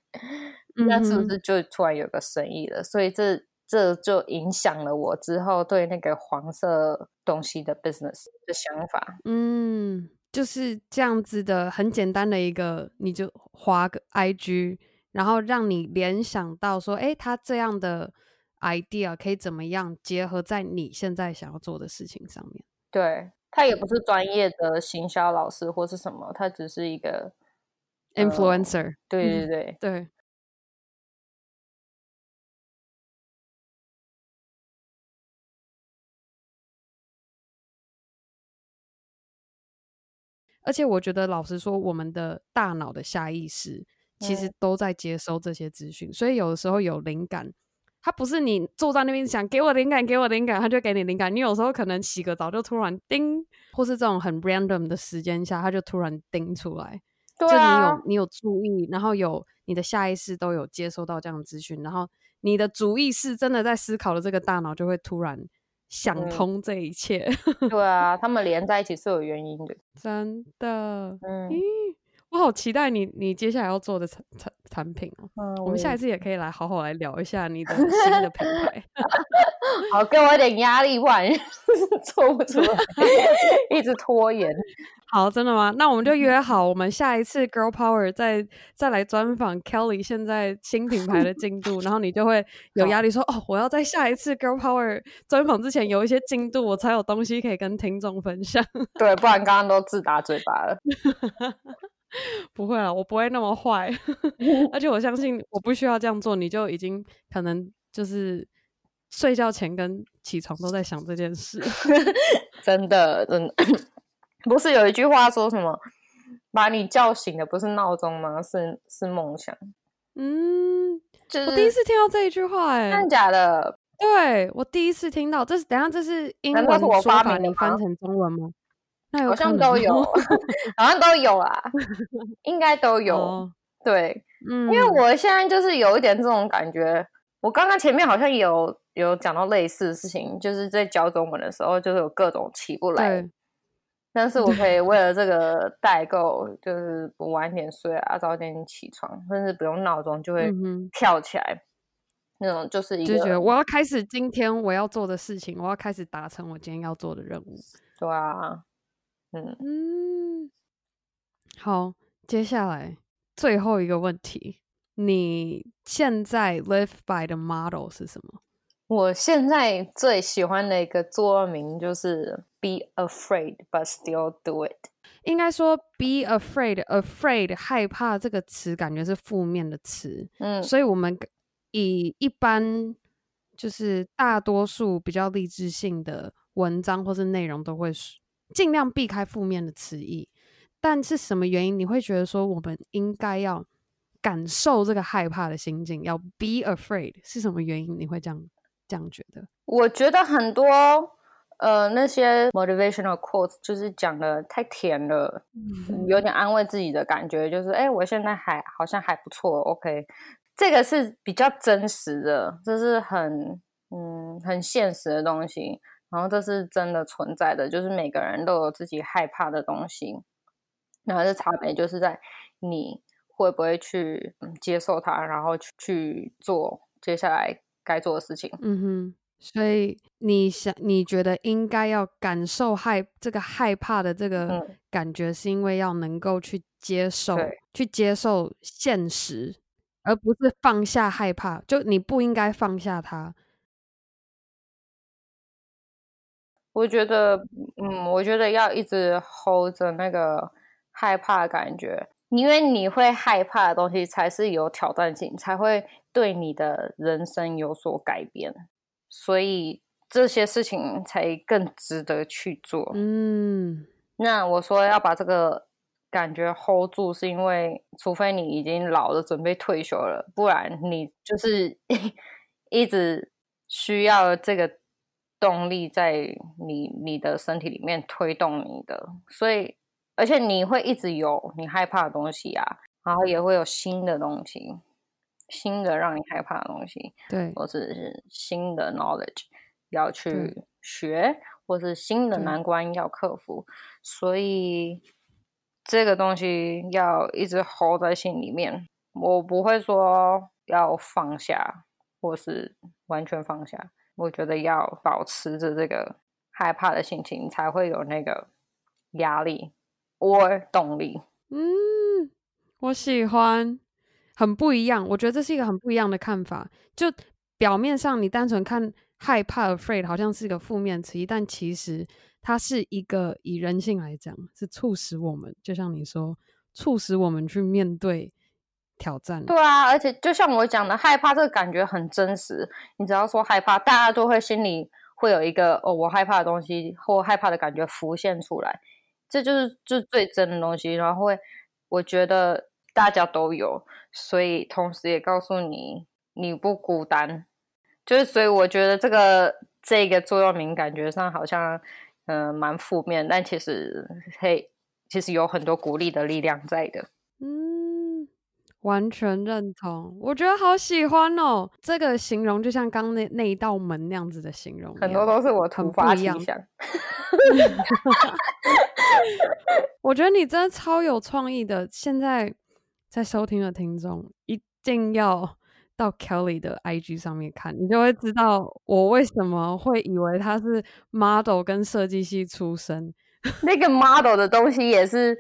那、嗯、是不是就突然有个生意了？所以这这就影响了我之后对那个黄色东西的 business 的想法。嗯，就是这样子的，很简单的一个，你就划个 IG，然后让你联想到说，哎，他这样的 idea 可以怎么样结合在你现在想要做的事情上面。对，他也不是专业的行销老师或是什么，他只是一个 influencer。呃、对对对、嗯、对。而且我觉得，老实说，我们的大脑的下意识其实都在接收这些资讯，嗯、所以有的时候有灵感。它不是你坐在那边想给我灵感，给我灵感，它就给你灵感。你有时候可能洗个澡就突然叮，或是这种很 random 的时间下，它就突然叮出来。对啊，就你有你有注意，然后有你的下意识都有接收到这样的资讯，然后你的主意识真的在思考的这个大脑就会突然想通这一切。嗯、对啊，他们连在一起是有原因的，真的。嗯。我好期待你，你接下来要做的产产产品哦。嗯，我们下一次也可以来好好来聊一下你的 新的品牌。好，给我一点压力，不然 做不出来，一直拖延。好，真的吗？那我们就约好，我们下一次 Girl Power 再再来专访 Kelly 现在新品牌的进度，然后你就会有压力说，说哦，我要在下一次 Girl Power 专访之前有一些进度，我才有东西可以跟听众分享。对，不然刚刚都自打嘴巴了。不会了，我不会那么坏，而且我相信我不需要这样做，你就已经可能就是睡觉前跟起床都在想这件事。真的，真的，不是有一句话说什么，把你叫醒的不是闹钟吗？是是梦想。嗯，就是、我第一次听到这一句话、欸，哎，真的假的？对，我第一次听到，这是等下这是英文说法，你翻成中文吗？好像都有，好像都有啊，应该都有。Oh. 对，嗯，因为我现在就是有一点这种感觉。我刚刚前面好像有有讲到类似的事情，就是在教中文的时候，就是有各种起不来。但是我可以为了这个代购，就是不晚点睡啊，早点起床，甚至不用闹钟就会跳起来。嗯、那种就是一个，就觉得我要开始今天我要做的事情，我要开始达成我今天要做的任务。对啊，嗯嗯，好，接下来。最后一个问题，你现在 live by 的 model 是什么？我现在最喜欢的一个座右铭就是 “Be afraid, but still do it”。应该说 “be afraid”，“afraid” 害怕这个词感觉是负面的词，嗯，所以我们以一般就是大多数比较励志性的文章或是内容都会尽量避开负面的词义。但是什么原因你会觉得说我们应该要感受这个害怕的心境，要 be afraid 是什么原因你会这样这样觉得？我觉得很多呃那些 motivational quotes 就是讲的太甜了，嗯、有点安慰自己的感觉，就是哎、欸，我现在还好像还不错，OK，这个是比较真实的，这是很嗯很现实的东西，然后这是真的存在的，就是每个人都有自己害怕的东西。然后这差别就是在你会不会去接受它，然后去去做接下来该做的事情。嗯哼，所以你想，你觉得应该要感受害这个害怕的这个感觉，是因为要能够去接受，嗯、去接受现实，而不是放下害怕。就你不应该放下它。我觉得，嗯，我觉得要一直 hold 着那个。害怕的感觉，因为你会害怕的东西才是有挑战性，才会对你的人生有所改变，所以这些事情才更值得去做。嗯，那我说要把这个感觉 hold 住，是因为除非你已经老了，准备退休了，不然你就是 一直需要这个动力在你你的身体里面推动你的，所以。而且你会一直有你害怕的东西啊，然后也会有新的东西，新的让你害怕的东西，对，或者是新的 knowledge 要去学，或是新的难关要克服，所以这个东西要一直 hold 在心里面。我不会说要放下，或是完全放下，我觉得要保持着这个害怕的心情，才会有那个压力。我动力，嗯，我喜欢，很不一样。我觉得这是一个很不一样的看法。就表面上你单纯看害怕 （afraid） 好像是一个负面词，但其实它是一个以人性来讲，是促使我们，就像你说，促使我们去面对挑战。对啊，而且就像我讲的，害怕这个感觉很真实。你只要说害怕，大家都会心里会有一个哦，我害怕的东西或害怕的感觉浮现出来。这就是就最真的东西，然后会，我觉得大家都有，所以同时也告诉你你不孤单，就是所以我觉得这个这个座右铭感觉上好像嗯、蛮负面，但其实嘿，其实有很多鼓励的力量在的。嗯，完全认同，我觉得好喜欢哦，这个形容就像刚那那一道门那样子的形容，很多都是我突发奇想。我觉得你真的超有创意的。现在在收听的听众一定要到 Kelly 的 IG 上面看，你就会知道我为什么会以为他是 model 跟设计系出身。那个 model 的东西也是，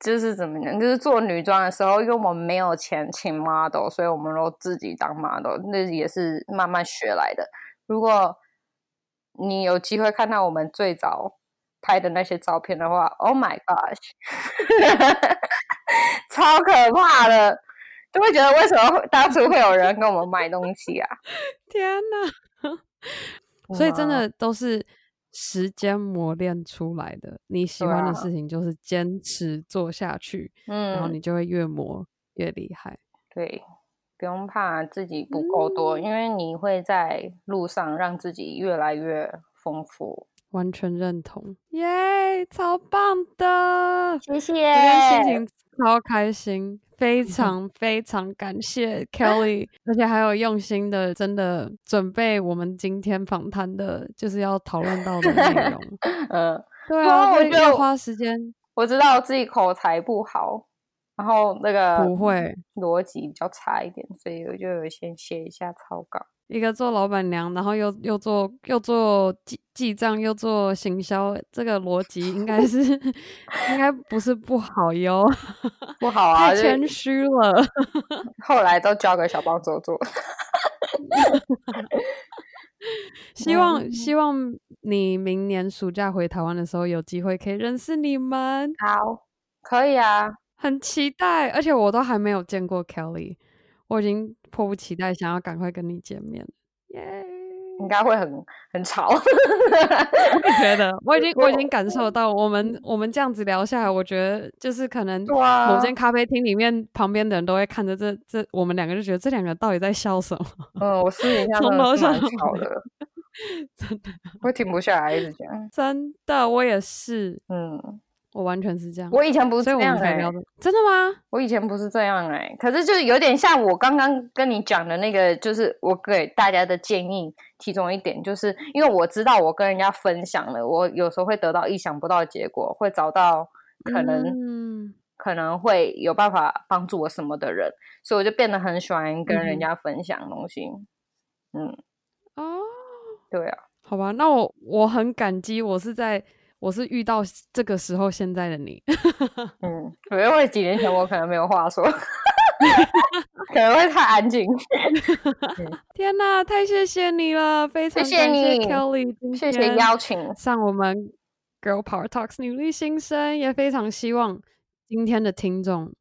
就是怎么讲，就是做女装的时候，因为我们没有钱请 model，所以我们都自己当 model，那也是慢慢学来的。如果你有机会看到我们最早。拍的那些照片的话，Oh my gosh，超可怕的，就会觉得为什么当初会有人跟我们买东西啊？天哪！所以真的都是时间磨练出来的。你喜欢的事情就是坚持做下去，嗯，然后你就会越磨越厉害。对，不用怕自己不够多，嗯，因为你会在路上让自己越来越丰富。完全认同，耶、yeah，超棒的，谢谢，今天心情超开心，非常非常感谢 Kelly，而且还有用心的，真的准备我们今天访谈的，就是要讨论到的内容。嗯，对啊，我就花时间。我知道自己口才不好，然后那个不会逻辑比较差一点，所以我就有先写一下草稿。一个做老板娘，然后又又做又做记记账，又做行销，这个逻辑应该是 应该不是不好哟，不好啊，太谦虚了。后来都交给小帮手做。希望、嗯、希望你明年暑假回台湾的时候，有机会可以认识你们。好，可以啊，很期待，而且我都还没有见过 Kelly。我已经迫不及待，想要赶快跟你见面，耶、yeah！应该会很很吵，我也觉得，我已经我已经感受到，我们我们这样子聊下来，我觉得就是可能某间咖啡厅里面旁边的人都会看着这这，我们两个就觉得这两个到底在笑什么？嗯，我私底 下从头想吵的，真的会停不下来一直讲，真的，我也是，嗯。我完全是这样，我以前不是这样哎、欸，真的吗？我以前不是这样哎、欸，可是就是有点像我刚刚跟你讲的那个，就是我给大家的建议，其中一点就是因为我知道我跟人家分享了，我有时候会得到意想不到的结果，会找到可能、嗯、可能会有办法帮助我什么的人，所以我就变得很喜欢跟人家分享东西。嗯，哦、嗯，对啊，好吧，那我我很感激，我是在。我是遇到这个时候现在的你，嗯，因为几年前我可能没有话说，可能会太安静。天哪，太谢谢你了，非常感谢 Kelly，谢谢邀请上我们 Girl Power Talks 女力新生，也非常希望今天的听众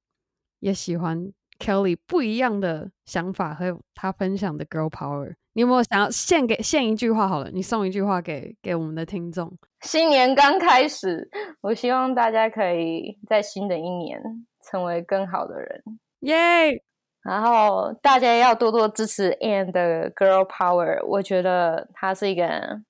也喜欢 Kelly 不一样的想法和他分享的 Girl Power。你有没有想要献给献一句话？好了，你送一句话给给我们的听众。新年刚开始，我希望大家可以在新的一年成为更好的人，耶、yeah!！然后大家要多多支持 Ann 的 Girl Power，我觉得她是一个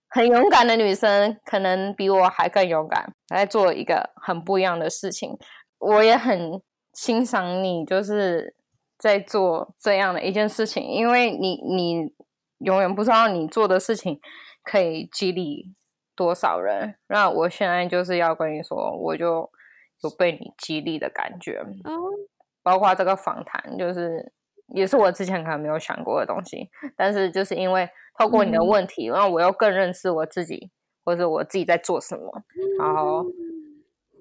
很勇敢的女生，可能比我还更勇敢，来做一个很不一样的事情。我也很欣赏你，就是在做这样的一件事情，因为你你。永远不知道你做的事情可以激励多少人。那我现在就是要跟你说，我就有被你激励的感觉。嗯，包括这个访谈，就是也是我之前可能没有想过的东西。但是就是因为透过你的问题，然后我又更认识我自己，或者我自己在做什么。然后，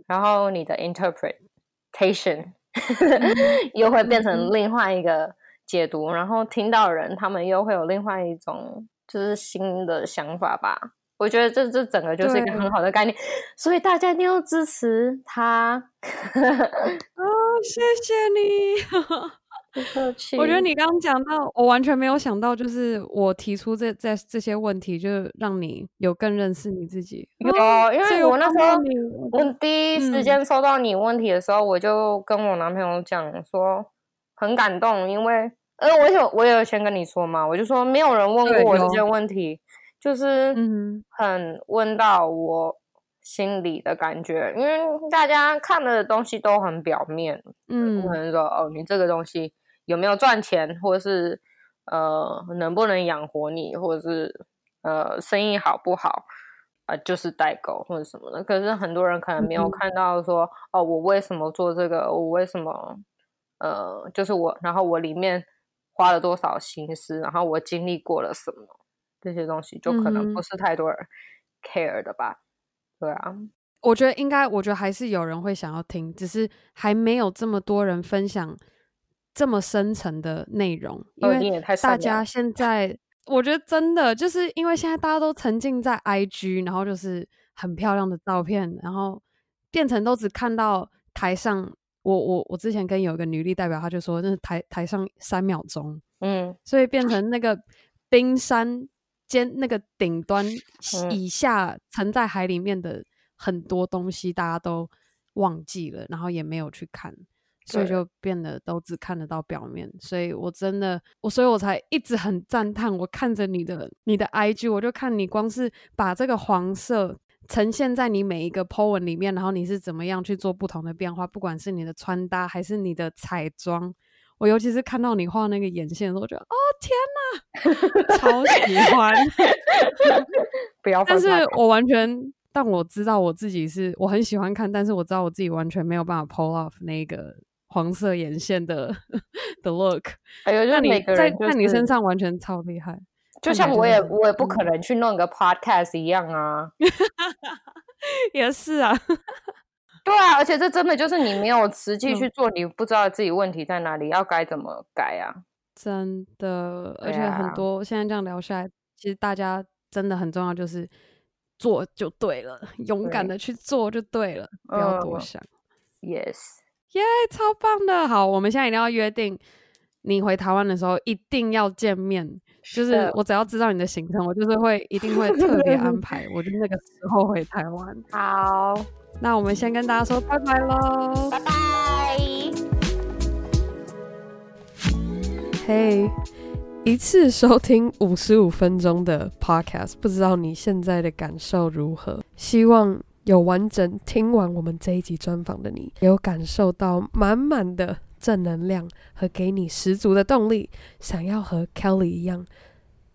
然后你的 interpretation 又会变成另外一个。解读，然后听到人，他们又会有另外一种就是新的想法吧。我觉得这这整个就是一个很好的概念，所以大家一定要支持他。哦，谢谢你。我觉得你刚刚讲到，我完全没有想到，就是我提出这这这些问题，就是让你有更认识你自己。有，哦、因为我那时候我第一时间收到你问题的时候，嗯、我就跟我男朋友讲说，很感动，因为。呃，我有我有先跟你说嘛，我就说没有人问过我这些问题，就是很问到我心里的感觉，嗯，因为大家看的东西都很表面，嗯，可能说哦，你这个东西有没有赚钱，或者是呃能不能养活你，或者是呃生意好不好啊，呃，就是代购或者什么的。可是很多人可能没有看到说，嗯，哦，我为什么做这个，我为什么呃，就是我，然后我里面。花了多少心思，然后我经历过了什么，这些东西就可能不是太多人 care 的吧？嗯、对啊，我觉得应该，我觉得还是有人会想要听，只是还没有这么多人分享这么深层的内容，因为大家现在，我觉得真的就是因为现在大家都沉浸在 IG，然后就是很漂亮的照片，然后变成都只看到台上。我我我之前跟有一个女力代表，她就说那是台台上三秒钟，嗯，所以变成那个冰山尖那个顶端以下沉在海里面的很多东西，大家都忘记了，然后也没有去看，所以就变得都只看得到表面。所以我真的，我所以我才一直很赞叹。我看着你的你的 IG，我就看你光是把这个黄色呈现在你每一个 po 文里面，然后你是怎么样去做不同的变化，不管是你的穿搭还是你的彩妆。我尤其是看到你画那个眼线的时候，我觉得哦天哪，超喜欢！不要，但是我完全，但我知道我自己是我很喜欢看，但是我知道我自己完全没有办法 pull off 那个黄色眼线的 的 look。哎呦，就每个人、就是、在在你身上完全超厉害，就像我也我也不可能去弄个 podcast 一样啊，也是啊。对啊，而且这真的就是你没有实际去做，你不知道自己问题在哪里，嗯、要该怎么改啊？真的，而且很多现在这样聊下来，其实大家真的很重要，就是做就对了，勇敢的去做就对了，对不要多想。Yes，耶，yeah, 超棒的！好，我们现在一定要约定，你回台湾的时候一定要见面。就是我只要知道你的行程，我就是会一定会特别安 排，我就那个时候回台湾。好。那我们先跟大家说拜拜喽，拜拜。嘿，一次收听五十五分钟的 podcast，不知道你现在的感受如何？希望有完整听完我们这一集专访的你，有感受到满满的正能量和给你十足的动力，想要和 Kelly 一样，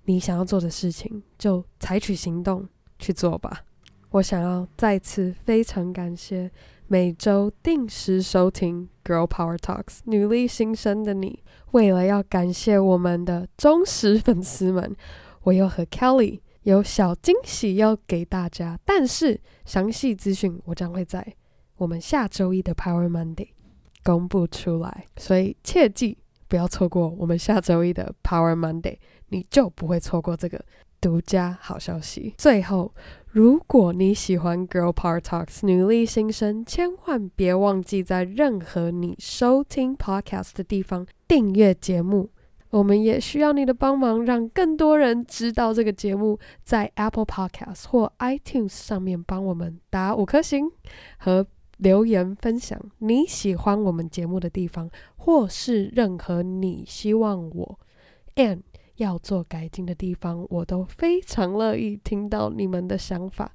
你想要做的事情就采取行动去做吧。我想要再次非常感谢每周定时收听《Girl Power Talks》女力新生的你。为了要感谢我们的忠实粉丝们，我又和 Kelly 有小惊喜要给大家。但是详细资讯我将会在我们下周一的 Power Monday 公布出来，所以切记不要错过我们下周一的 Power Monday，你就不会错过这个独家好消息。最后。如果你喜欢 Girl Power Talks 女力新生，千万别忘记在任何你收听 Podcast 的地方订阅节目。我们也需要你的帮忙，让更多人知道这个节目。在 Apple Podcast 或 iTunes 上面帮我们打五颗星和留言分享你喜欢我们节目的地方，或是任何你希望我 and 要做改进的地方，我都非常乐意听到你们的想法。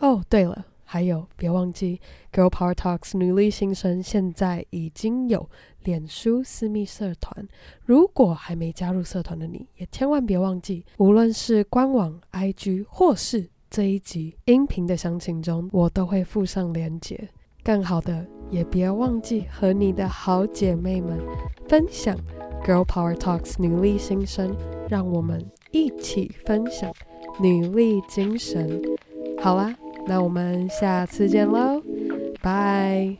哦，对了，还有别忘记，Girl Power Talks 女力新生现在已经有脸书私密社团。如果还没加入社团的你，也千万别忘记，无论是官网、IG 或是这一集音频的详情中，我都会附上链接。更好的，也别忘记和你的好姐妹们分享。Girl Power Talks 女力新生，让我们一起分享女力精神。好啦，那我们下次见喽拜。